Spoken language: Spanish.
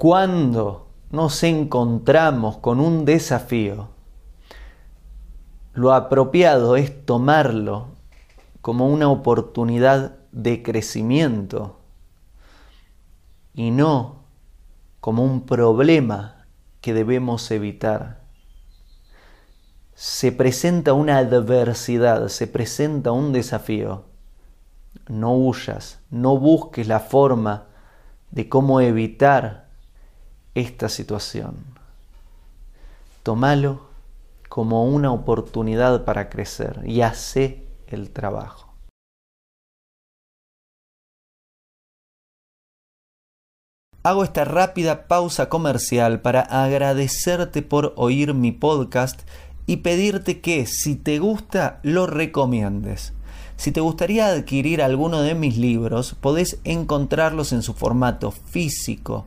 Cuando nos encontramos con un desafío, lo apropiado es tomarlo como una oportunidad de crecimiento y no como un problema que debemos evitar. Se presenta una adversidad, se presenta un desafío. No huyas, no busques la forma de cómo evitar esta situación. Tómalo como una oportunidad para crecer y hace el trabajo. Hago esta rápida pausa comercial para agradecerte por oír mi podcast y pedirte que si te gusta lo recomiendes. Si te gustaría adquirir alguno de mis libros, podés encontrarlos en su formato físico